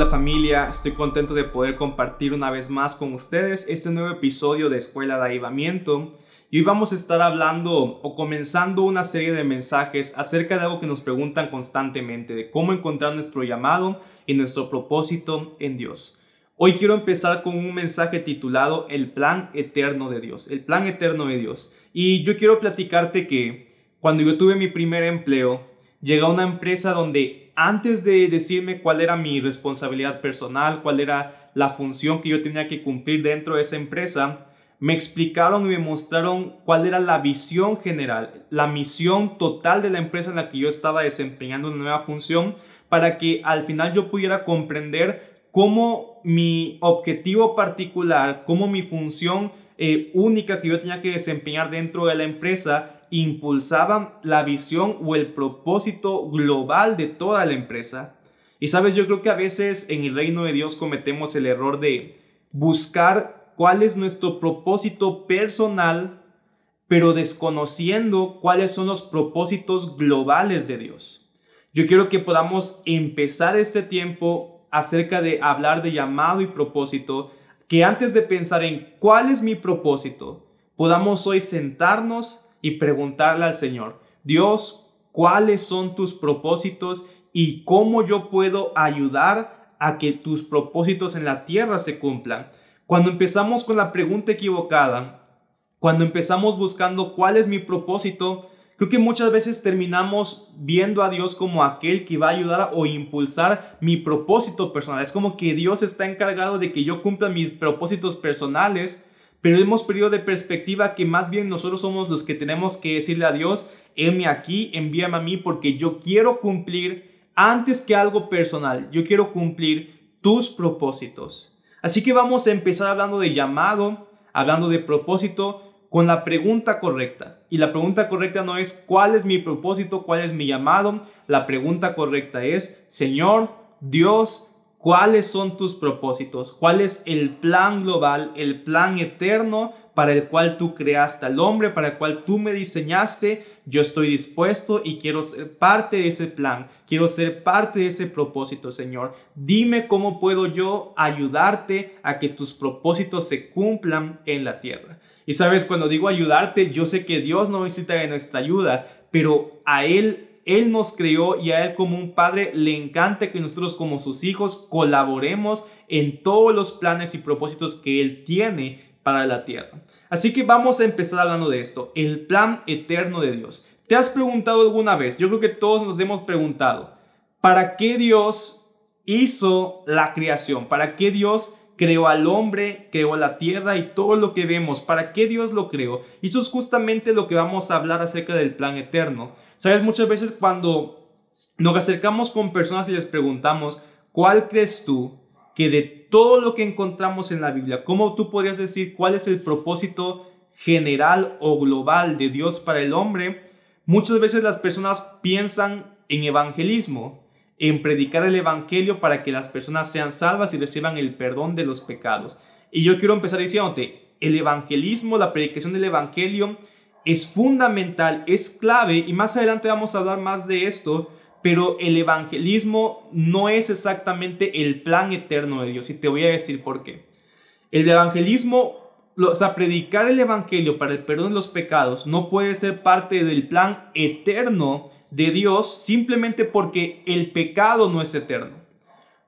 Hola familia, estoy contento de poder compartir una vez más con ustedes este nuevo episodio de Escuela de Avivamiento. Y hoy vamos a estar hablando o comenzando una serie de mensajes acerca de algo que nos preguntan constantemente, de cómo encontrar nuestro llamado y nuestro propósito en Dios. Hoy quiero empezar con un mensaje titulado El plan eterno de Dios, el plan eterno de Dios. Y yo quiero platicarte que cuando yo tuve mi primer empleo, llegué a una empresa donde antes de decirme cuál era mi responsabilidad personal, cuál era la función que yo tenía que cumplir dentro de esa empresa, me explicaron y me mostraron cuál era la visión general, la misión total de la empresa en la que yo estaba desempeñando una nueva función para que al final yo pudiera comprender cómo mi objetivo particular, cómo mi función eh, única que yo tenía que desempeñar dentro de la empresa impulsaban la visión o el propósito global de toda la empresa. Y sabes, yo creo que a veces en el reino de Dios cometemos el error de buscar cuál es nuestro propósito personal, pero desconociendo cuáles son los propósitos globales de Dios. Yo quiero que podamos empezar este tiempo acerca de hablar de llamado y propósito, que antes de pensar en cuál es mi propósito, podamos hoy sentarnos y preguntarle al Señor, Dios, ¿cuáles son tus propósitos y cómo yo puedo ayudar a que tus propósitos en la tierra se cumplan? Cuando empezamos con la pregunta equivocada, cuando empezamos buscando cuál es mi propósito, Creo que muchas veces terminamos viendo a Dios como aquel que va a ayudar o impulsar mi propósito personal. Es como que Dios está encargado de que yo cumpla mis propósitos personales, pero hemos perdido de perspectiva que más bien nosotros somos los que tenemos que decirle a Dios, heme aquí, envíame a mí, porque yo quiero cumplir antes que algo personal, yo quiero cumplir tus propósitos. Así que vamos a empezar hablando de llamado, hablando de propósito, con la pregunta correcta. Y la pregunta correcta no es cuál es mi propósito, cuál es mi llamado. La pregunta correcta es, Señor, Dios, ¿cuáles son tus propósitos? ¿Cuál es el plan global, el plan eterno para el cual tú creaste al hombre, para el cual tú me diseñaste? Yo estoy dispuesto y quiero ser parte de ese plan. Quiero ser parte de ese propósito, Señor. Dime cómo puedo yo ayudarte a que tus propósitos se cumplan en la tierra. Y sabes, cuando digo ayudarte, yo sé que Dios no necesita de nuestra ayuda, pero a Él, Él nos creó y a Él como un padre le encanta que nosotros como sus hijos colaboremos en todos los planes y propósitos que Él tiene para la tierra. Así que vamos a empezar hablando de esto, el plan eterno de Dios. ¿Te has preguntado alguna vez? Yo creo que todos nos hemos preguntado, ¿para qué Dios hizo la creación? ¿Para qué Dios creó al hombre, creó la tierra y todo lo que vemos. ¿Para qué Dios lo creó? Y eso es justamente lo que vamos a hablar acerca del plan eterno. Sabes, muchas veces cuando nos acercamos con personas y les preguntamos, ¿cuál crees tú que de todo lo que encontramos en la Biblia, cómo tú podrías decir cuál es el propósito general o global de Dios para el hombre? Muchas veces las personas piensan en evangelismo, en predicar el Evangelio para que las personas sean salvas y reciban el perdón de los pecados. Y yo quiero empezar diciéndote, el evangelismo, la predicación del Evangelio es fundamental, es clave y más adelante vamos a hablar más de esto, pero el evangelismo no es exactamente el plan eterno de Dios y te voy a decir por qué. El evangelismo, o sea, predicar el Evangelio para el perdón de los pecados no puede ser parte del plan eterno de Dios simplemente porque el pecado no es eterno.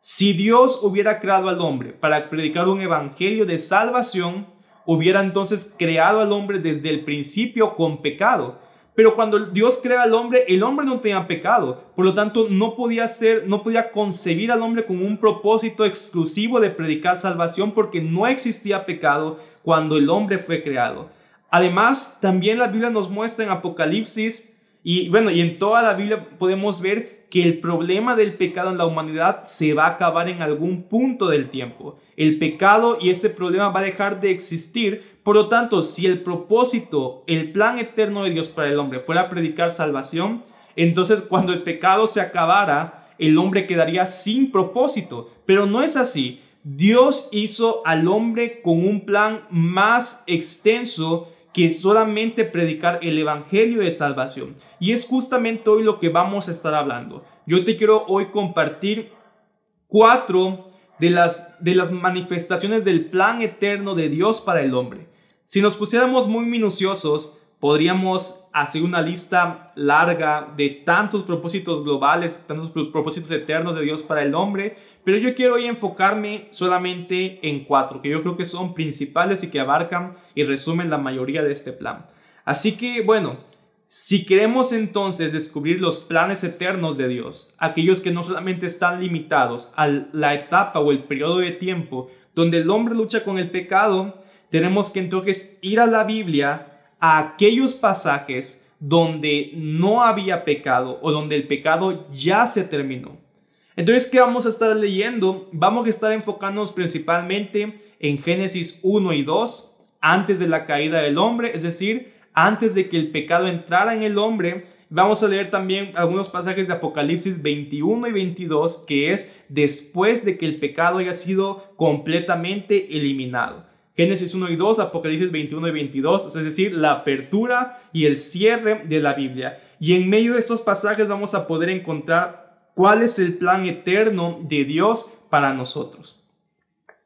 Si Dios hubiera creado al hombre para predicar un evangelio de salvación, hubiera entonces creado al hombre desde el principio con pecado. Pero cuando Dios crea al hombre, el hombre no tenía pecado. Por lo tanto, no podía ser, no podía concebir al hombre con un propósito exclusivo de predicar salvación porque no existía pecado cuando el hombre fue creado. Además, también la Biblia nos muestra en Apocalipsis y bueno, y en toda la Biblia podemos ver que el problema del pecado en la humanidad se va a acabar en algún punto del tiempo. El pecado y ese problema va a dejar de existir. Por lo tanto, si el propósito, el plan eterno de Dios para el hombre fuera predicar salvación, entonces cuando el pecado se acabara, el hombre quedaría sin propósito. Pero no es así. Dios hizo al hombre con un plan más extenso que solamente predicar el Evangelio de salvación. Y es justamente hoy lo que vamos a estar hablando. Yo te quiero hoy compartir cuatro de las, de las manifestaciones del plan eterno de Dios para el hombre. Si nos pusiéramos muy minuciosos, podríamos hacer una lista larga de tantos propósitos globales, tantos propósitos eternos de Dios para el hombre, pero yo quiero hoy enfocarme solamente en cuatro, que yo creo que son principales y que abarcan y resumen la mayoría de este plan. Así que, bueno, si queremos entonces descubrir los planes eternos de Dios, aquellos que no solamente están limitados a la etapa o el periodo de tiempo donde el hombre lucha con el pecado, tenemos que entonces ir a la Biblia, a aquellos pasajes donde no había pecado o donde el pecado ya se terminó. Entonces, ¿qué vamos a estar leyendo? Vamos a estar enfocándonos principalmente en Génesis 1 y 2, antes de la caída del hombre, es decir, antes de que el pecado entrara en el hombre. Vamos a leer también algunos pasajes de Apocalipsis 21 y 22, que es después de que el pecado haya sido completamente eliminado. Génesis 1 y 2, Apocalipsis 21 y 22, es decir, la apertura y el cierre de la Biblia. Y en medio de estos pasajes vamos a poder encontrar cuál es el plan eterno de Dios para nosotros.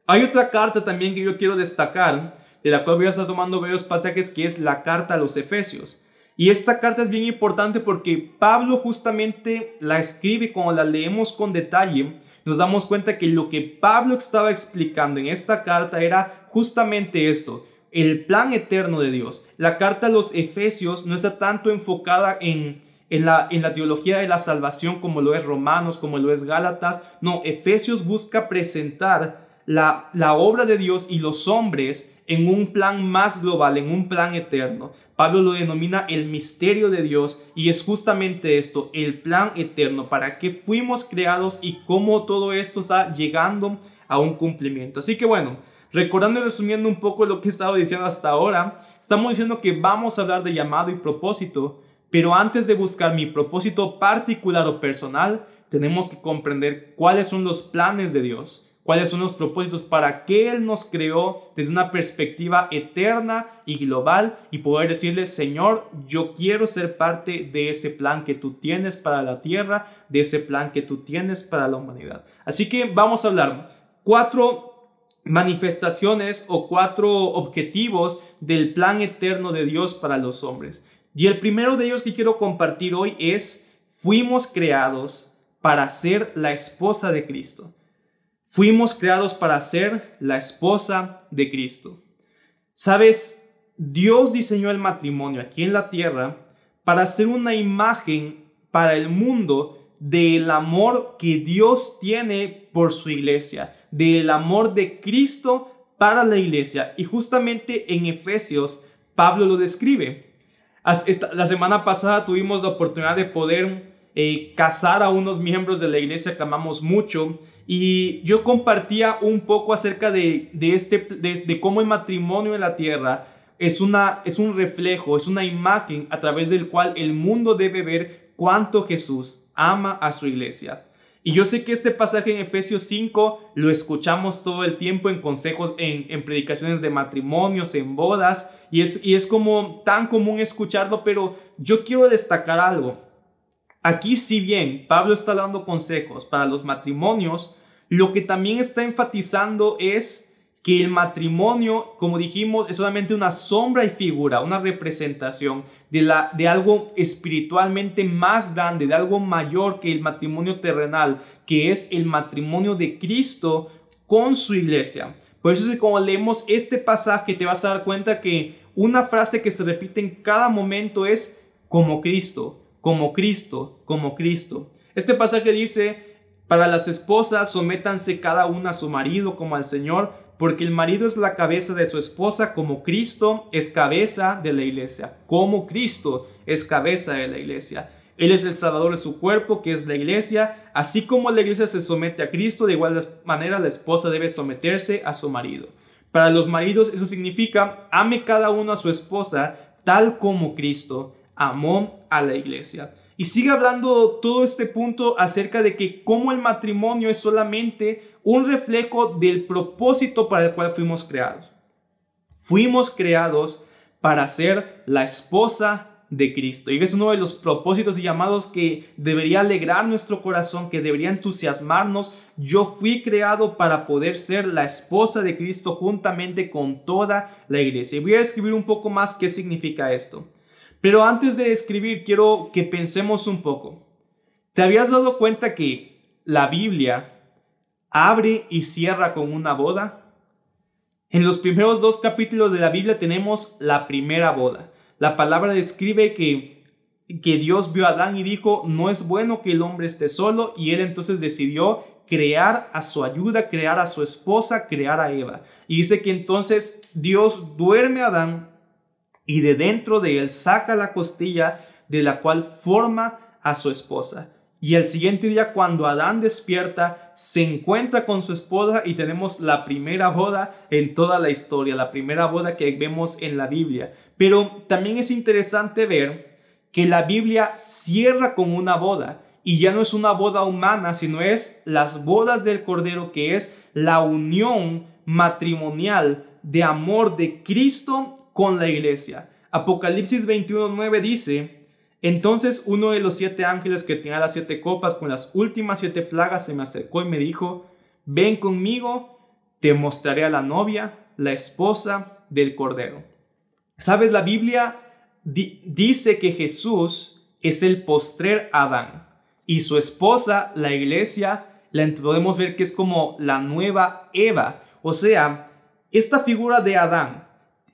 Hay otra carta también que yo quiero destacar de la cual voy a estar tomando varios pasajes, que es la carta a los Efesios. Y esta carta es bien importante porque Pablo justamente la escribe cuando la leemos con detalle. Nos damos cuenta que lo que Pablo estaba explicando en esta carta era justamente esto, el plan eterno de Dios. La carta a los Efesios no está tanto enfocada en, en, la, en la teología de la salvación como lo es Romanos, como lo es Gálatas. No, Efesios busca presentar la, la obra de Dios y los hombres en un plan más global, en un plan eterno. Pablo lo denomina el misterio de Dios y es justamente esto, el plan eterno, para qué fuimos creados y cómo todo esto está llegando a un cumplimiento. Así que bueno, recordando y resumiendo un poco lo que he estado diciendo hasta ahora, estamos diciendo que vamos a hablar de llamado y propósito, pero antes de buscar mi propósito particular o personal, tenemos que comprender cuáles son los planes de Dios cuáles son los propósitos, para qué Él nos creó desde una perspectiva eterna y global y poder decirle, Señor, yo quiero ser parte de ese plan que tú tienes para la tierra, de ese plan que tú tienes para la humanidad. Así que vamos a hablar cuatro manifestaciones o cuatro objetivos del plan eterno de Dios para los hombres. Y el primero de ellos que quiero compartir hoy es, fuimos creados para ser la esposa de Cristo. Fuimos creados para ser la esposa de Cristo. Sabes, Dios diseñó el matrimonio aquí en la tierra para ser una imagen para el mundo del amor que Dios tiene por su iglesia, del amor de Cristo para la iglesia. Y justamente en Efesios, Pablo lo describe. La semana pasada tuvimos la oportunidad de poder eh, casar a unos miembros de la iglesia que amamos mucho y yo compartía un poco acerca de, este, de, cómo el matrimonio en la tierra es, una, es un reflejo, es una imagen a través del cual el mundo debe ver cuánto Jesús ama a su iglesia. Y yo sé que este pasaje en Efesios 5 lo escuchamos todo el tiempo en consejos, en, en predicaciones de matrimonios, en bodas, y es, y es como tan común escucharlo, pero yo quiero destacar algo. Aquí si bien Pablo está dando consejos para los matrimonios, lo que también está enfatizando es que el matrimonio, como dijimos, es solamente una sombra y figura, una representación de, la, de algo espiritualmente más grande, de algo mayor que el matrimonio terrenal, que es el matrimonio de Cristo con su iglesia. Por eso es que cuando leemos este pasaje te vas a dar cuenta que una frase que se repite en cada momento es como Cristo como Cristo, como Cristo. Este pasaje dice, para las esposas sométanse cada una a su marido como al Señor, porque el marido es la cabeza de su esposa como Cristo es cabeza de la iglesia, como Cristo es cabeza de la iglesia. Él es el salvador de su cuerpo, que es la iglesia, así como la iglesia se somete a Cristo, de igual manera la esposa debe someterse a su marido. Para los maridos eso significa, ame cada uno a su esposa tal como Cristo amó a la iglesia. Y sigue hablando todo este punto acerca de que cómo el matrimonio es solamente un reflejo del propósito para el cual fuimos creados. Fuimos creados para ser la esposa de Cristo. Y es uno de los propósitos y llamados que debería alegrar nuestro corazón, que debería entusiasmarnos. Yo fui creado para poder ser la esposa de Cristo juntamente con toda la iglesia. Y voy a escribir un poco más qué significa esto. Pero antes de escribir, quiero que pensemos un poco. ¿Te habías dado cuenta que la Biblia abre y cierra con una boda? En los primeros dos capítulos de la Biblia tenemos la primera boda. La palabra describe que, que Dios vio a Adán y dijo, no es bueno que el hombre esté solo, y él entonces decidió crear a su ayuda, crear a su esposa, crear a Eva. Y dice que entonces Dios duerme a Adán y de dentro de él saca la costilla de la cual forma a su esposa. Y el siguiente día, cuando Adán despierta, se encuentra con su esposa y tenemos la primera boda en toda la historia, la primera boda que vemos en la Biblia. Pero también es interesante ver que la Biblia cierra con una boda y ya no es una boda humana, sino es las bodas del Cordero, que es la unión matrimonial de amor de Cristo con la iglesia. Apocalipsis 21.9 dice, entonces uno de los siete ángeles que tenía las siete copas con las últimas siete plagas se me acercó y me dijo, ven conmigo, te mostraré a la novia, la esposa del Cordero. Sabes, la Biblia dice que Jesús es el postrer Adán y su esposa, la iglesia, la podemos ver que es como la nueva Eva. O sea, esta figura de Adán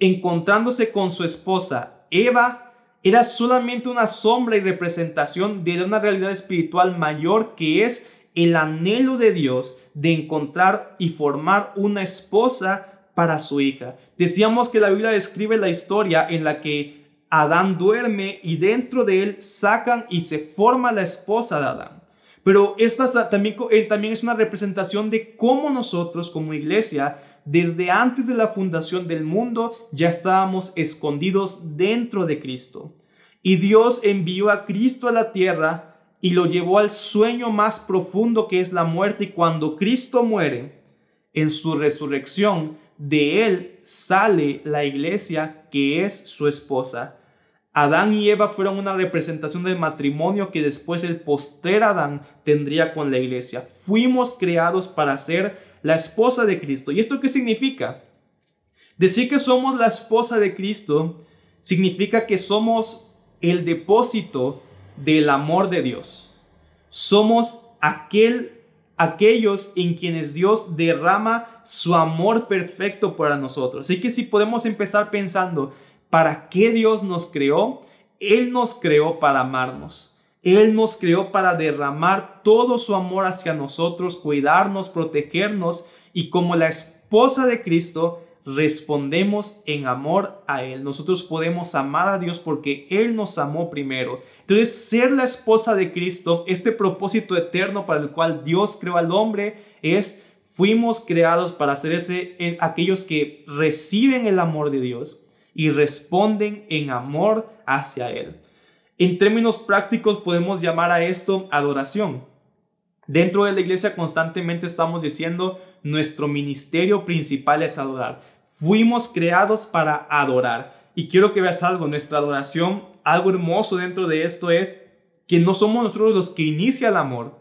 encontrándose con su esposa Eva era solamente una sombra y representación de una realidad espiritual mayor que es el anhelo de Dios de encontrar y formar una esposa para su hija. Decíamos que la Biblia describe la historia en la que Adán duerme y dentro de él sacan y se forma la esposa de Adán. Pero esta también, eh, también es una representación de cómo nosotros como iglesia, desde antes de la fundación del mundo, ya estábamos escondidos dentro de Cristo. Y Dios envió a Cristo a la tierra y lo llevó al sueño más profundo que es la muerte. Y cuando Cristo muere, en su resurrección, de él sale la iglesia que es su esposa. Adán y Eva fueron una representación del matrimonio que después el postrer Adán tendría con la iglesia. Fuimos creados para ser la esposa de Cristo. ¿Y esto qué significa? Decir que somos la esposa de Cristo significa que somos el depósito del amor de Dios. Somos aquel aquellos en quienes Dios derrama su amor perfecto para nosotros. Así que si podemos empezar pensando, ¿para qué Dios nos creó? Él nos creó para amarnos. Él nos creó para derramar todo su amor hacia nosotros, cuidarnos, protegernos y como la esposa de Cristo, respondemos en amor a Él. Nosotros podemos amar a Dios porque Él nos amó primero. Entonces, ser la esposa de Cristo, este propósito eterno para el cual Dios creó al hombre, es, fuimos creados para ser ese, eh, aquellos que reciben el amor de Dios y responden en amor hacia Él. En términos prácticos podemos llamar a esto adoración. Dentro de la iglesia constantemente estamos diciendo, nuestro ministerio principal es adorar. Fuimos creados para adorar. Y quiero que veas algo, nuestra adoración, algo hermoso dentro de esto es que no somos nosotros los que inicia el amor,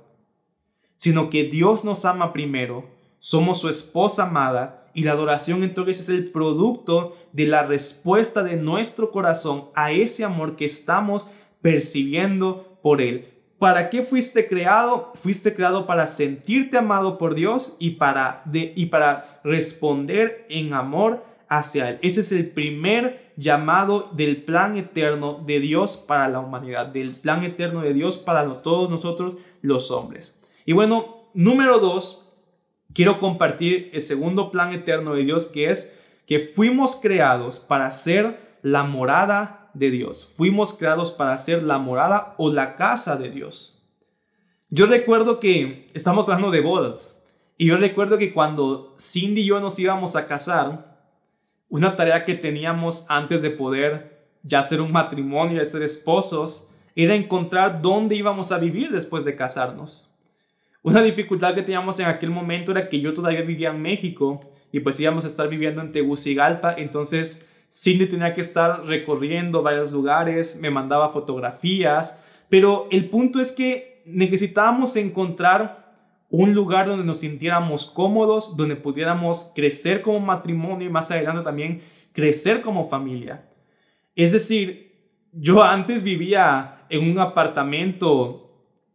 sino que Dios nos ama primero, somos su esposa amada y la adoración entonces es el producto de la respuesta de nuestro corazón a ese amor que estamos percibiendo por Él. ¿Para qué fuiste creado? Fuiste creado para sentirte amado por Dios y para, y para responder en amor hacia Él. Ese es el primer llamado del plan eterno de Dios para la humanidad, del plan eterno de Dios para todos nosotros los hombres. Y bueno, número dos, quiero compartir el segundo plan eterno de Dios que es que fuimos creados para ser la morada de Dios. Fuimos creados para ser la morada o la casa de Dios. Yo recuerdo que estamos hablando de bodas. Y yo recuerdo que cuando Cindy y yo nos íbamos a casar, una tarea que teníamos antes de poder ya ser un matrimonio, de ser esposos, era encontrar dónde íbamos a vivir después de casarnos. Una dificultad que teníamos en aquel momento era que yo todavía vivía en México y pues íbamos a estar viviendo en Tegucigalpa, entonces Cindy tenía que estar recorriendo varios lugares, me mandaba fotografías, pero el punto es que necesitábamos encontrar un lugar donde nos sintiéramos cómodos, donde pudiéramos crecer como matrimonio y más adelante también crecer como familia. Es decir, yo antes vivía en un apartamento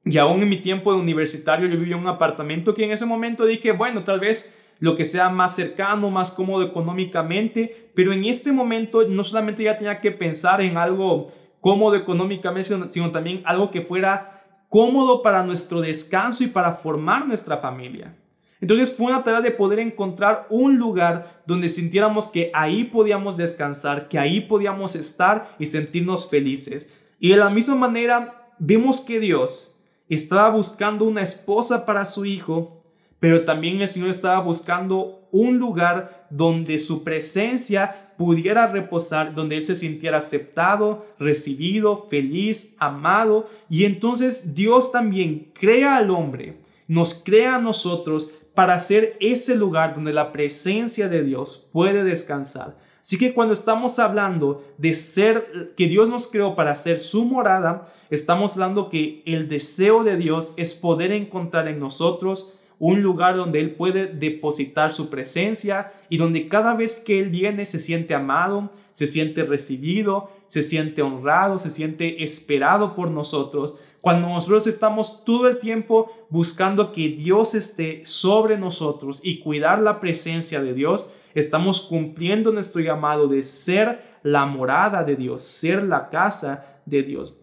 y aún en mi tiempo de universitario yo vivía en un apartamento que en ese momento dije, bueno, tal vez lo que sea más cercano, más cómodo económicamente, pero en este momento no solamente ya tenía que pensar en algo cómodo económicamente, sino, también algo que fuera cómodo para nuestro descanso y para formar nuestra familia. Entonces fue una tarea de poder encontrar un lugar donde sintiéramos que ahí podíamos descansar, que ahí podíamos estar y sentirnos felices. Y de la misma manera vemos que Dios estaba buscando una esposa para su hijo, pero también el Señor estaba buscando un lugar donde su presencia pudiera reposar, donde Él se sintiera aceptado, recibido, feliz, amado. Y entonces Dios también crea al hombre, nos crea a nosotros para ser ese lugar donde la presencia de Dios puede descansar. Así que cuando estamos hablando de ser, que Dios nos creó para ser su morada, estamos hablando que el deseo de Dios es poder encontrar en nosotros un lugar donde Él puede depositar su presencia y donde cada vez que Él viene se siente amado, se siente recibido, se siente honrado, se siente esperado por nosotros. Cuando nosotros estamos todo el tiempo buscando que Dios esté sobre nosotros y cuidar la presencia de Dios, estamos cumpliendo nuestro llamado de ser la morada de Dios, ser la casa de Dios.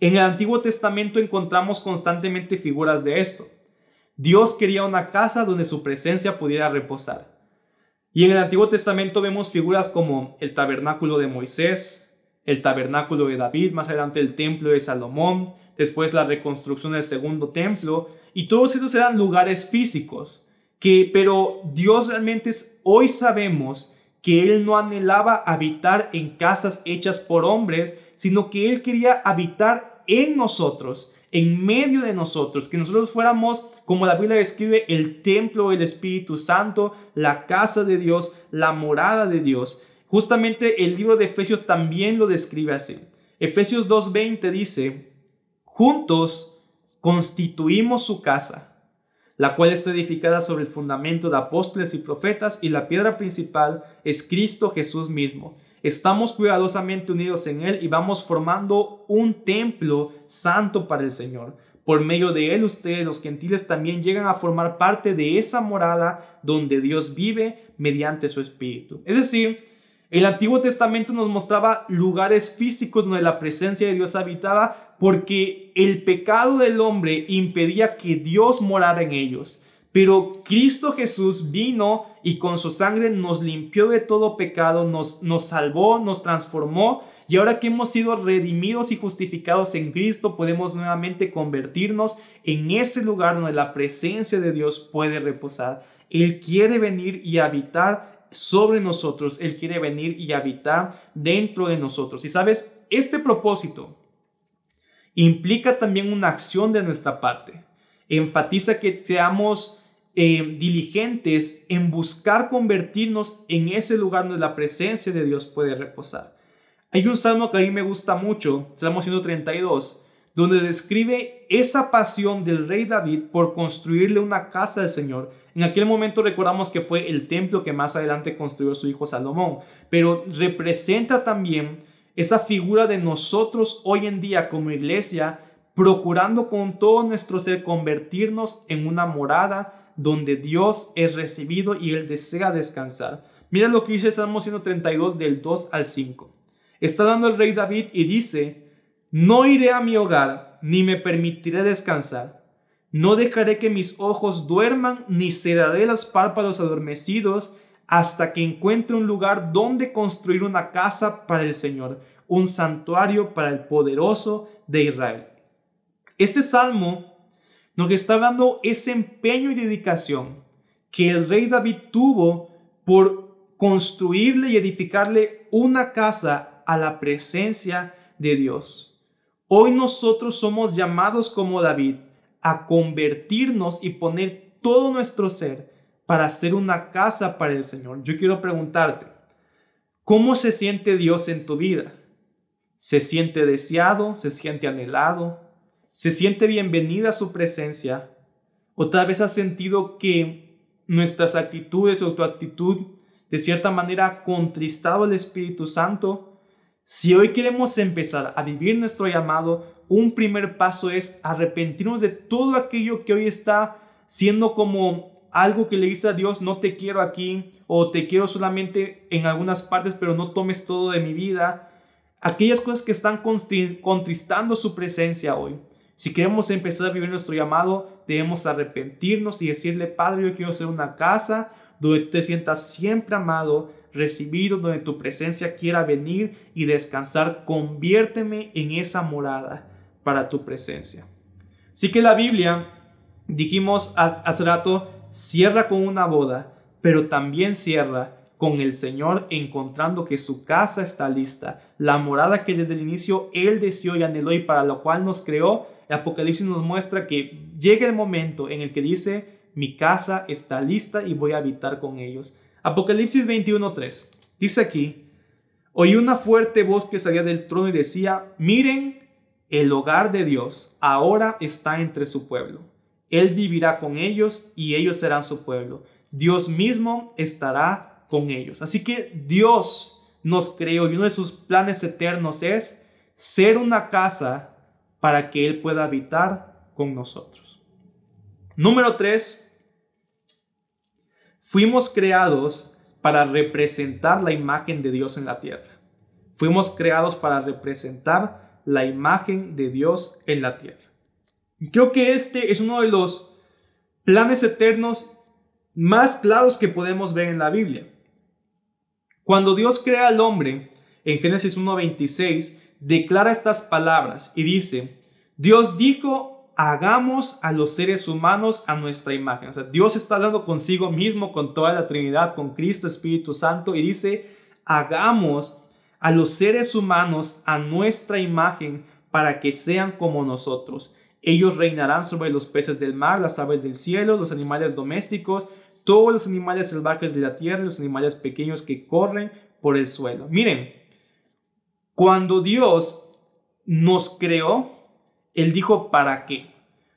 En el Antiguo Testamento encontramos constantemente figuras de esto. Dios quería una casa donde su presencia pudiera reposar. Y en el Antiguo Testamento vemos figuras como el tabernáculo de Moisés, el tabernáculo de David, más adelante el templo de Salomón, después la reconstrucción del segundo templo, y todos esos eran lugares físicos que, pero Dios realmente es, hoy sabemos que Él no anhelaba habitar en casas hechas por hombres, sino que Él quería habitar en nosotros, en medio de nosotros, que nosotros fuéramos, como la Biblia describe, el templo del Espíritu Santo, la casa de Dios, la morada de Dios. Justamente el libro de Efesios también lo describe así. Efesios 2.20 dice, juntos constituimos su casa la cual está edificada sobre el fundamento de apóstoles y profetas, y la piedra principal es Cristo Jesús mismo. Estamos cuidadosamente unidos en Él y vamos formando un templo santo para el Señor. Por medio de Él ustedes, los gentiles, también llegan a formar parte de esa morada donde Dios vive mediante su Espíritu. Es decir, el Antiguo Testamento nos mostraba lugares físicos donde la presencia de Dios habitaba porque el pecado del hombre impedía que Dios morara en ellos. Pero Cristo Jesús vino y con su sangre nos limpió de todo pecado, nos, nos salvó, nos transformó y ahora que hemos sido redimidos y justificados en Cristo, podemos nuevamente convertirnos en ese lugar donde la presencia de Dios puede reposar. Él quiere venir y habitar sobre nosotros, Él quiere venir y habitar dentro de nosotros. Y sabes, este propósito implica también una acción de nuestra parte. Enfatiza que seamos eh, diligentes en buscar convertirnos en ese lugar donde la presencia de Dios puede reposar. Hay un salmo que a mí me gusta mucho, Salmo 132, donde describe esa pasión del rey David por construirle una casa al Señor en aquel momento recordamos que fue el templo que más adelante construyó su hijo Salomón, pero representa también esa figura de nosotros hoy en día como iglesia, procurando con todo nuestro ser convertirnos en una morada donde Dios es recibido y Él desea descansar. Mira lo que dice Salmo 132 del 2 al 5. Está dando el rey David y dice, no iré a mi hogar ni me permitiré descansar no dejaré que mis ojos duerman, ni cerraré los párpados adormecidos hasta que encuentre un lugar donde construir una casa para el Señor, un santuario para el poderoso de Israel. Este salmo nos está dando ese empeño y dedicación que el rey David tuvo por construirle y edificarle una casa a la presencia de Dios. Hoy nosotros somos llamados como David a convertirnos y poner todo nuestro ser para hacer una casa para el Señor. Yo quiero preguntarte, ¿Cómo se siente Dios en tu vida? ¿Se siente deseado? ¿Se siente anhelado? ¿Se siente bienvenida a su presencia? ¿O tal vez has sentido que nuestras actitudes o tu actitud de cierta manera ha contristado al Espíritu Santo? Si hoy queremos empezar a vivir nuestro llamado, un primer paso es arrepentirnos de todo aquello que hoy está siendo como algo que le dice a Dios, no te quiero aquí o te quiero solamente en algunas partes, pero no tomes todo de mi vida. Aquellas cosas que están contristando su presencia hoy. Si queremos empezar a vivir nuestro llamado, debemos arrepentirnos y decirle, Padre, yo quiero ser una casa donde te sientas siempre amado, recibido, donde tu presencia quiera venir y descansar. Conviérteme en esa morada para tu presencia. Así que la Biblia, dijimos hace rato, cierra con una boda, pero también cierra con el Señor encontrando que su casa está lista, la morada que desde el inicio Él deseó y anheló y para lo cual nos creó. El Apocalipsis nos muestra que llega el momento en el que dice, mi casa está lista y voy a habitar con ellos. Apocalipsis 21.3 dice aquí, oí una fuerte voz que salía del trono y decía, miren, el hogar de Dios ahora está entre su pueblo él vivirá con ellos y ellos serán su pueblo. Dios mismo estará con ellos. Así que Dios nos creó y uno de sus planes eternos es ser una casa para que Él pueda habitar con nosotros. Número 3. Fuimos creados para representar la imagen de Dios en la tierra. Fuimos creados para representar la imagen de Dios en la tierra. Creo que este es uno de los planes eternos más claros que podemos ver en la Biblia. Cuando Dios crea al hombre, en Génesis 1.26, declara estas palabras y dice, Dios dijo, hagamos a los seres humanos a nuestra imagen. O sea, Dios está hablando consigo mismo, con toda la Trinidad, con Cristo, Espíritu Santo, y dice, hagamos a los seres humanos a nuestra imagen para que sean como nosotros. Ellos reinarán sobre los peces del mar, las aves del cielo, los animales domésticos, todos los animales salvajes de la tierra, los animales pequeños que corren por el suelo. Miren, cuando Dios nos creó, Él dijo, ¿para qué?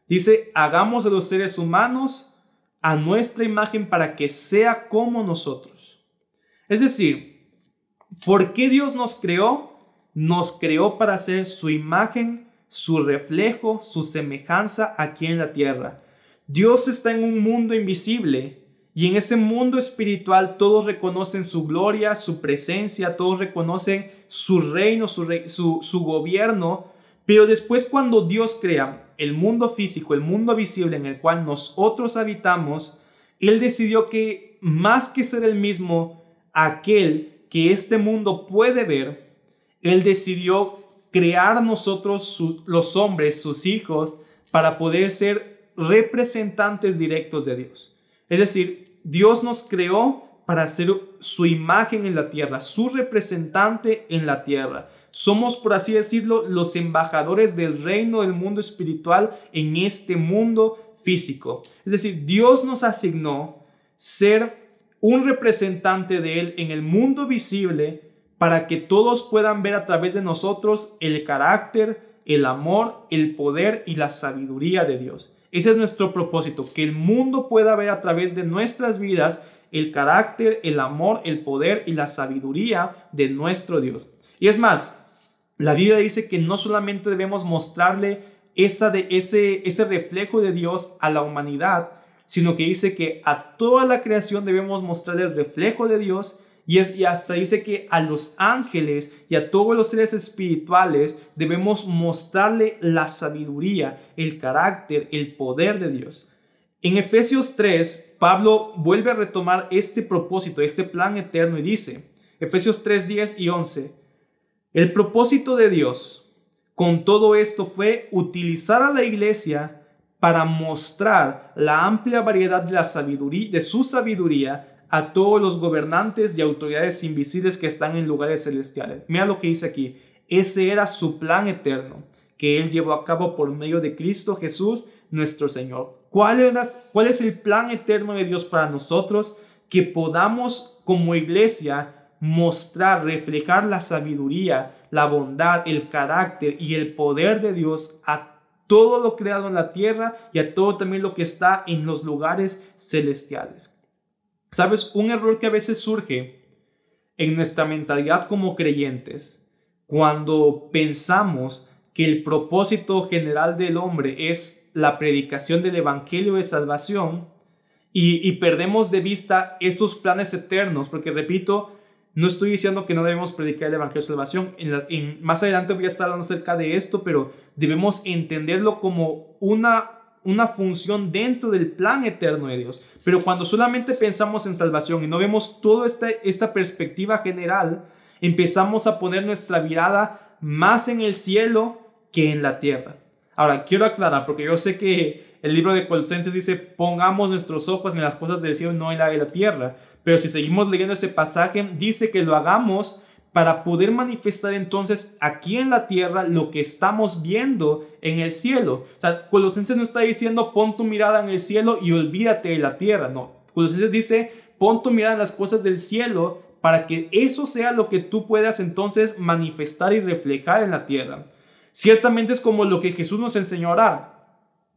Dice, hagamos a los seres humanos a nuestra imagen para que sea como nosotros. Es decir, ¿por qué Dios nos creó? Nos creó para ser su imagen su reflejo, su semejanza aquí en la tierra. Dios está en un mundo invisible y en ese mundo espiritual todos reconocen su gloria, su presencia, todos reconocen su reino, su, su, gobierno, pero después cuando Dios crea el mundo físico, el mundo visible en el cual nosotros habitamos, Él decidió que más que ser el mismo, aquel que este mundo puede ver, Él decidió crear nosotros los hombres, sus hijos, para poder ser representantes directos de Dios. Es decir, Dios nos creó para ser su imagen en la tierra, su representante en la tierra. Somos, por así decirlo, los embajadores del reino del mundo espiritual en este mundo físico. Es decir, Dios nos asignó ser un representante de Él en el mundo visible para que todos puedan ver a través de nosotros el carácter, el amor, el poder y la sabiduría de Dios. Ese es nuestro propósito, que el mundo pueda ver a través de nuestras vidas el carácter, el amor, el poder y la sabiduría de nuestro Dios. Y es más, la Biblia dice que no solamente debemos mostrarle esa de, ese, ese reflejo de Dios a la humanidad, sino que dice que a toda la creación debemos mostrarle el reflejo de Dios y, hasta dice que a los ángeles y a todos los seres espirituales debemos mostrarle la sabiduría, el carácter, el poder de Dios. En Efesios 3, Pablo vuelve a retomar este propósito, este plan eterno y dice, Efesios 3, 10 y 11, el propósito de Dios con todo esto fue utilizar a la iglesia para mostrar la amplia variedad de, la sabiduría, de su sabiduría a todos los gobernantes y autoridades invisibles que están en lugares celestiales. Mira lo que dice aquí. Ese era su plan eterno que Él llevó a cabo por medio de Cristo Jesús, nuestro Señor. ¿Cuál, ¿Cuál es el plan eterno de Dios para nosotros? Que podamos como iglesia mostrar, reflejar la sabiduría, la bondad, el carácter y el poder de Dios a todo lo creado en la tierra y a todo también lo que está en los lugares celestiales. ¿Sabes? Un error que a veces surge en nuestra mentalidad como creyentes, cuando pensamos que el propósito general del hombre es la predicación del Evangelio de salvación y, perdemos de vista estos planes eternos, porque repito, no estoy diciendo que no debemos predicar el Evangelio de Salvación. En, más adelante voy a estar hablando acerca de esto, pero debemos entenderlo como una, una función dentro del plan eterno de Dios. Pero cuando solamente pensamos en salvación y no vemos toda esta, esta perspectiva general, empezamos a poner nuestra mirada más en el cielo que en la tierra. Ahora, quiero aclarar, porque yo sé que el libro de Colosenses dice, pongamos nuestros ojos en las cosas del cielo, no en la de la tierra. Pero si seguimos leyendo ese pasaje, dice que lo hagamos para poder manifestar entonces aquí en la tierra lo que estamos viendo en el cielo. O sea, Colosenses no está diciendo pon tu mirada en el cielo y olvídate de la tierra, no. Colosenses dice pon tu mirada en las cosas del cielo para que eso sea lo que tú puedas entonces manifestar y reflejar en la tierra. Ciertamente es como lo que Jesús nos enseñó a orar.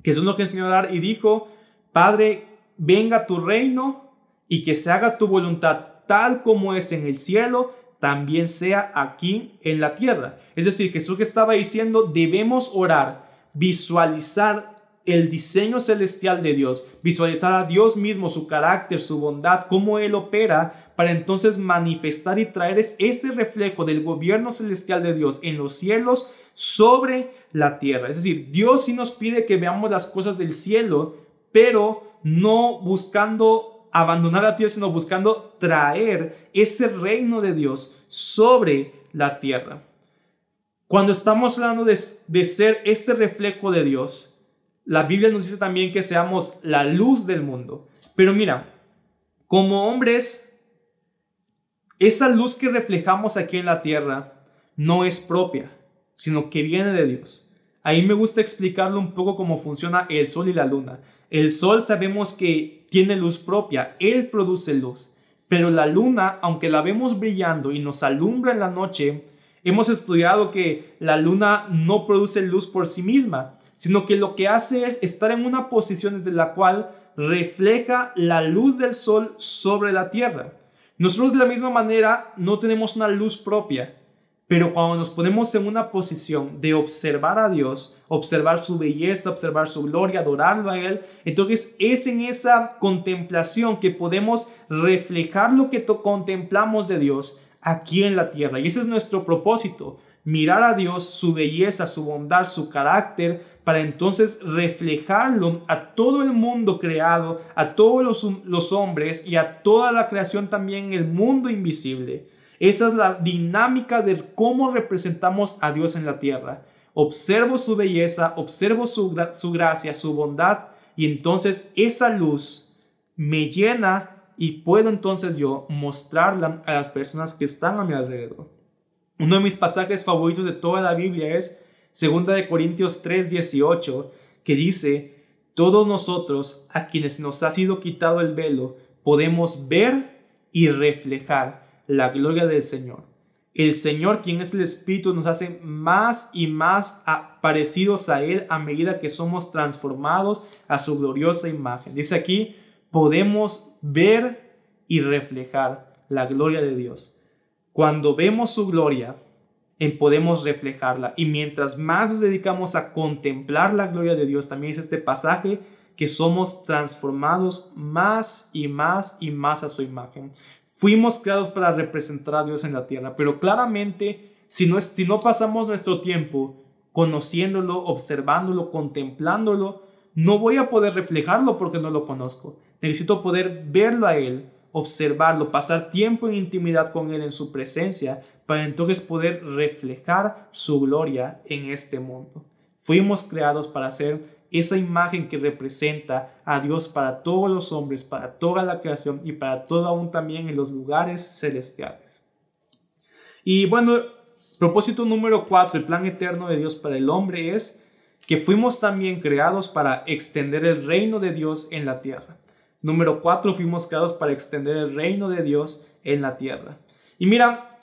Jesús nos enseñó a orar y dijo, Padre, venga tu reino y que se haga tu voluntad tal como es en el cielo, también sea aquí en la tierra. Es decir, Jesús que estaba diciendo, debemos orar, visualizar el diseño celestial de Dios, visualizar a Dios mismo, su carácter, su bondad, cómo Él opera, para entonces manifestar y traer ese reflejo del gobierno celestial de Dios en los cielos sobre la tierra. Es decir, Dios sí nos pide que veamos las cosas del cielo, pero no buscando abandonar la tierra, sino buscando traer ese reino de Dios sobre la tierra. Cuando estamos hablando de, de ser este reflejo de Dios, la Biblia nos dice también que seamos la luz del mundo. Pero mira, como hombres, esa luz que reflejamos aquí en la tierra no es propia sino que viene de Dios. Ahí me gusta explicarlo un poco cómo funciona el sol y la luna. El sol sabemos que tiene luz propia, él produce luz. Pero la luna, aunque la vemos brillando y nos alumbra en la noche, hemos estudiado que la luna no produce luz por sí misma, sino que lo que hace es estar en una posición desde la cual refleja la luz del sol sobre la tierra. Nosotros de la misma manera no tenemos una luz propia, pero cuando nos ponemos en una posición de observar a Dios, observar su belleza, observar su gloria, adorarlo a Él, entonces es en esa contemplación que podemos reflejar lo que contemplamos de Dios aquí en la tierra. Y ese es nuestro propósito, mirar a Dios, su belleza, su bondad, su carácter, para entonces reflejarlo a todo el mundo creado, a todos los, los hombres y a toda la creación también en el mundo invisible. Esa es la dinámica de cómo representamos a Dios en la tierra. Observo su belleza, observo su, gracia, su bondad y entonces esa luz me llena y puedo entonces yo mostrarla a las personas que están a mi alrededor. Uno de mis pasajes favoritos de toda la Biblia es 2 de Corintios 3:18, que dice, todos nosotros a quienes nos ha sido quitado el velo, podemos ver y reflejar la gloria del Señor. El Señor, quien es el Espíritu, nos hace más y más parecidos a Él a medida que somos transformados a su gloriosa imagen. Dice aquí, podemos ver y reflejar la gloria de Dios. Cuando vemos su gloria, podemos reflejarla. Y mientras más nos dedicamos a contemplar la gloria de Dios, también es este pasaje que somos transformados más y más y más a su imagen. Fuimos creados para representar a Dios en la tierra, pero claramente si no, si no pasamos nuestro tiempo conociéndolo, observándolo, contemplándolo, no voy a poder reflejarlo porque no lo conozco. Necesito poder verlo a Él, observarlo, pasar tiempo en intimidad con Él en su presencia, para entonces poder reflejar su gloria en este mundo. Fuimos creados para ser esa imagen que representa a Dios para todos los hombres, para toda la creación y para todo aún también en los lugares celestiales. Y bueno, propósito número cuatro, el plan eterno de Dios para el hombre es que fuimos también creados para extender el reino de Dios en la tierra. Número cuatro, fuimos creados para extender el reino de Dios en la tierra. Y mira,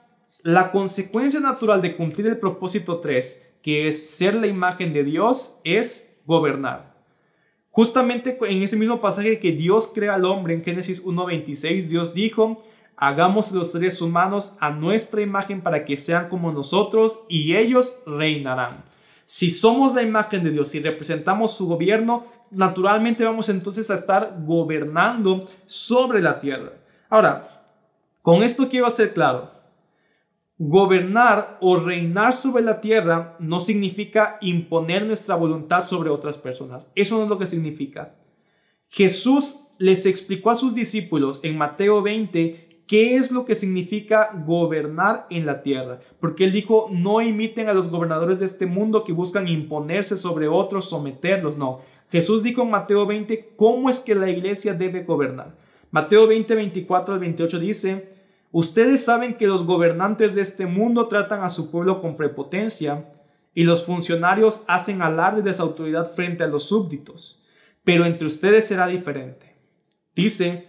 la consecuencia natural de cumplir el propósito 3, que es ser la imagen de Dios, es gobernar. Justamente en ese mismo pasaje que Dios crea al hombre en Génesis 1.26, Dios dijo, hagamos los seres humanos a nuestra imagen para que sean como nosotros y ellos reinarán. Si somos la imagen de Dios y representamos su gobierno, naturalmente vamos entonces a estar gobernando sobre la tierra. Ahora, con esto quiero hacer claro, gobernar o reinar sobre la tierra no significa imponer nuestra voluntad sobre otras personas. Eso no es lo que significa. Jesús les explicó a sus discípulos en Mateo 20 qué es lo que significa gobernar en la tierra. Porque él dijo, no imiten a los gobernadores de este mundo que buscan imponerse sobre otros, someterlos. No, Jesús dijo en Mateo 20 cómo es que la iglesia debe gobernar. Mateo 20, 24 al 28 dice, ustedes saben que los gobernantes de este mundo tratan a su pueblo con prepotencia y los funcionarios hacen alarde de esa autoridad frente a los súbditos, pero entre ustedes será diferente. Dice,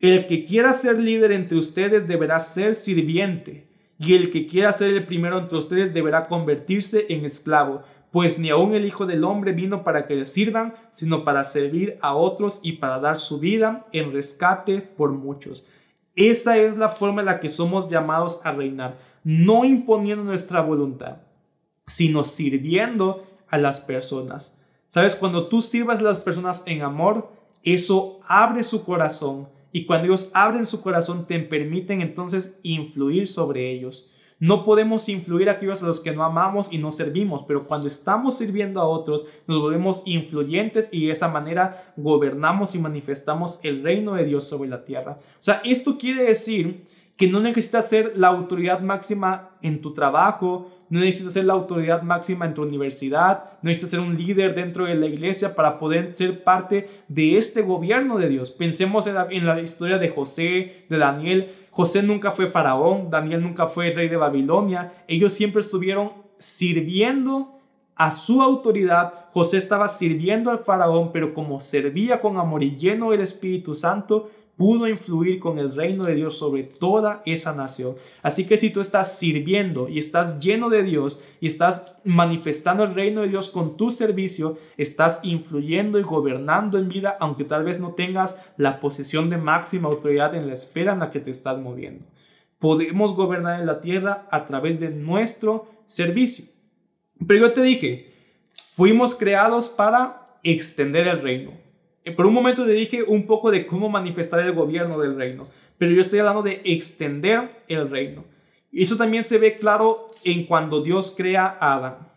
el que quiera ser líder entre ustedes deberá ser sirviente, y el que quiera ser el primero entre ustedes deberá convertirse en esclavo pues ni aun el Hijo del Hombre vino para que le sirvan, sino para servir a otros y para dar su vida en rescate por muchos. Esa es la forma en la que somos llamados a reinar, no imponiendo nuestra voluntad, sino sirviendo a las personas. Sabes, cuando tú sirvas a las personas en amor, eso abre su corazón y cuando ellos abren su corazón te permiten entonces influir sobre ellos. No podemos influir a aquellos a los que no amamos y no servimos, pero cuando estamos sirviendo a otros, nos volvemos influyentes y de esa manera gobernamos y manifestamos el reino de Dios sobre la tierra. O sea, esto quiere decir que no necesitas ser la autoridad máxima en tu trabajo, no necesitas ser la autoridad máxima en tu universidad, no necesitas ser un líder dentro de la iglesia para poder ser parte de este gobierno de Dios. Pensemos en la, en la historia de José, de Daniel. José nunca fue faraón, Daniel nunca fue rey de Babilonia. Ellos siempre estuvieron sirviendo a su autoridad. José estaba sirviendo al faraón, pero como servía con amor y lleno del Espíritu Santo, pudo influir con el reino de Dios sobre toda esa nación. Así que si tú estás sirviendo y estás lleno de Dios y estás manifestando el reino de Dios con tu servicio, estás influyendo y gobernando en vida, aunque tal vez no tengas la posición de máxima autoridad en la esfera en la que te estás moviendo. Podemos gobernar en la tierra a través de nuestro servicio. Pero yo te dije, fuimos creados para extender el reino por un momento te dije un poco de cómo manifestar el gobierno del reino, pero yo estoy hablando de extender el reino. Y eso también se ve claro en cuando Dios crea a Adán.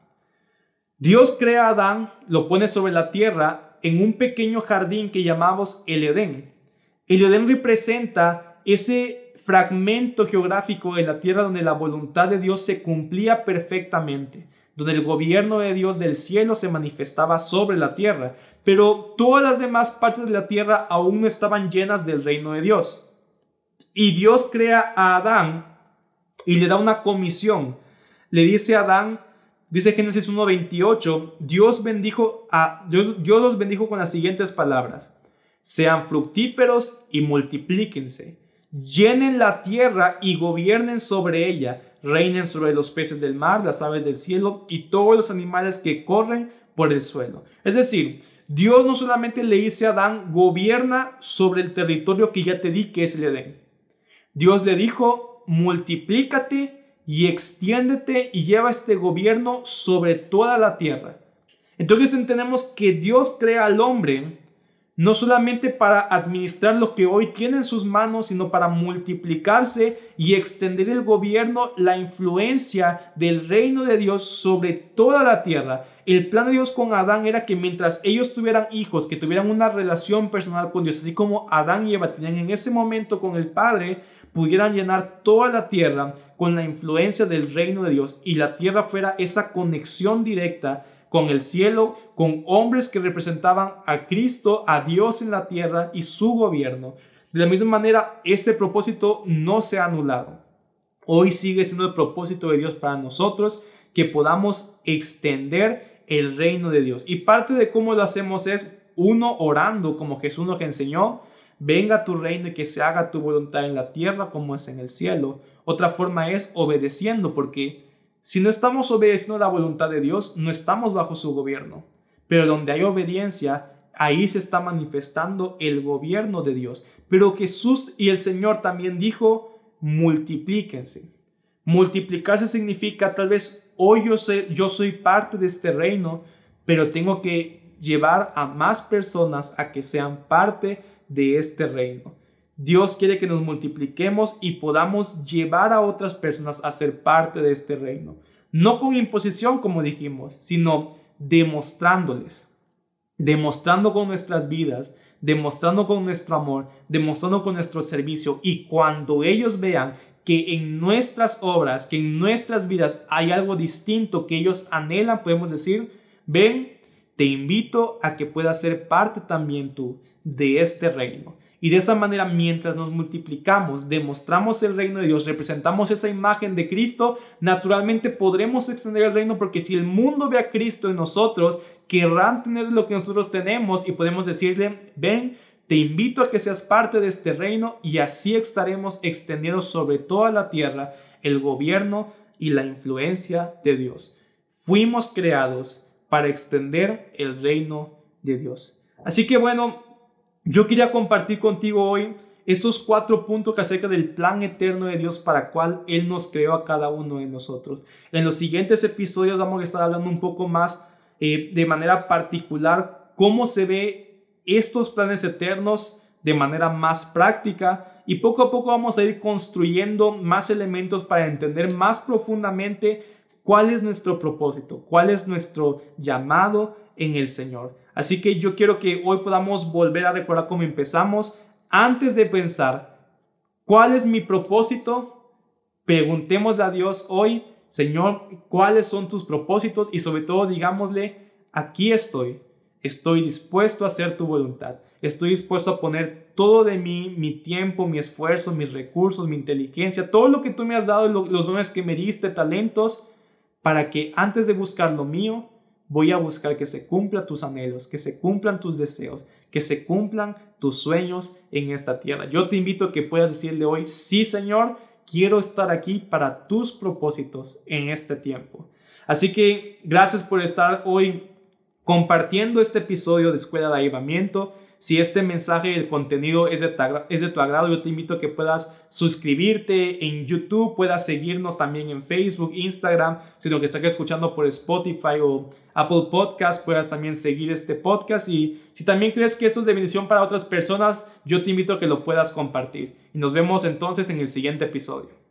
Dios crea a Adán, lo pone sobre la tierra en un pequeño jardín que llamamos el Edén. El Edén representa ese fragmento geográfico en la tierra donde la voluntad de Dios se cumplía perfectamente donde el gobierno de Dios del cielo se manifestaba sobre la tierra, pero todas las demás partes de la tierra aún no estaban llenas del reino de Dios. Y Dios crea a Adán y le da una comisión. Le dice a Adán, dice Génesis 1:28, Dios bendijo a Dios, Dios los bendijo con las siguientes palabras: Sean fructíferos y multiplíquense, llenen la tierra y gobiernen sobre ella reinen sobre los peces del mar, las aves del cielo y todos los animales que corren por el suelo. Es decir, Dios no solamente le dice a Adán, gobierna sobre el territorio que ya te di, que es el Edén. Dios le dijo, multiplícate y extiéndete y lleva este gobierno sobre toda la tierra. Entonces entendemos que Dios crea al hombre no solamente para administrar lo que hoy tiene en sus manos, sino para multiplicarse y extender el gobierno, la influencia del reino de Dios sobre toda la tierra. El plan de Dios con Adán era que mientras ellos tuvieran hijos, que tuvieran una relación personal con Dios, así como Adán y Eva tenían en ese momento con el Padre, pudieran llenar toda la tierra con la influencia del reino de Dios y la tierra fuera esa conexión directa con el cielo, con hombres que representaban a Cristo, a Dios en la tierra y su gobierno. De la misma manera, ese propósito no se ha anulado. Hoy sigue siendo el propósito de Dios para nosotros que podamos extender el reino de Dios. Y parte de cómo lo hacemos es, uno, orando como Jesús nos enseñó, venga tu reino y que se haga tu voluntad en la tierra como es en el cielo. Otra forma es obedeciendo, porque si no estamos obedeciendo la voluntad de Dios, no estamos bajo su gobierno. Pero donde hay obediencia, ahí se está manifestando el gobierno de Dios. Pero Jesús y el Señor también dijo, multiplíquense. Multiplicarse significa tal vez hoy yo, yo soy parte de este reino, pero tengo que llevar a más personas a que sean parte de este reino. Dios quiere que nos multipliquemos y podamos llevar a otras personas a ser parte de este reino. No con imposición, como dijimos, sino demostrándoles demostrando con nuestras vidas, demostrando con nuestro amor, demostrando con nuestro servicio. Y cuando ellos vean que en nuestras obras, que en nuestras vidas hay algo distinto que ellos anhelan, podemos decir, ven, te invito a que puedas ser parte también tú de este reino. Y de esa manera, mientras nos multiplicamos, demostramos el reino de Dios, representamos esa imagen de Cristo, naturalmente podremos extender el reino porque si el mundo ve a Cristo en nosotros, querrán tener lo que nosotros tenemos y podemos decirle, ven, te invito a que seas parte de este reino y así estaremos extendiendo sobre toda la tierra el gobierno y la influencia de Dios. Fuimos creados para extender el reino de Dios. Así que bueno, yo quería compartir contigo hoy estos cuatro puntos acerca del plan eterno de Dios para cual Él nos creó a cada uno de nosotros. En los siguientes episodios vamos a estar hablando un poco más eh, de manera particular cómo se ve estos planes eternos de manera más práctica y poco a poco vamos a ir construyendo más elementos para entender más profundamente cuál es nuestro propósito, cuál es nuestro llamado en el Señor. Así que yo quiero que hoy podamos volver a recordar cómo empezamos. Antes de pensar cuál es mi propósito, preguntémosle a Dios hoy Señor, ¿cuáles son tus propósitos? Y sobre todo, digámosle, aquí estoy, estoy dispuesto a hacer tu voluntad, estoy dispuesto a poner todo de mí, mi tiempo, mi esfuerzo, mis recursos, mi inteligencia, todo lo que tú me has dado, los dones que me diste, talentos, para que antes de buscar lo mío, voy a buscar que se cumplan tus anhelos, que se cumplan tus deseos, que se cumplan tus sueños en esta tierra. Yo te invito a que puedas decirle hoy, sí Señor, quiero estar aquí para tus propósitos en este tiempo. Así que gracias por estar hoy compartiendo este episodio de Escuela de Avivamiento. Si este mensaje y el contenido es de, tu agrado, yo te invito a que puedas suscribirte en YouTube, puedas seguirnos también en Facebook, Instagram, si lo que estás escuchando por Spotify o Apple Podcast, puedas también seguir este podcast. Y si también crees que esto es de bendición para otras personas, yo te invito a que lo puedas compartir. Y nos vemos entonces en el siguiente episodio.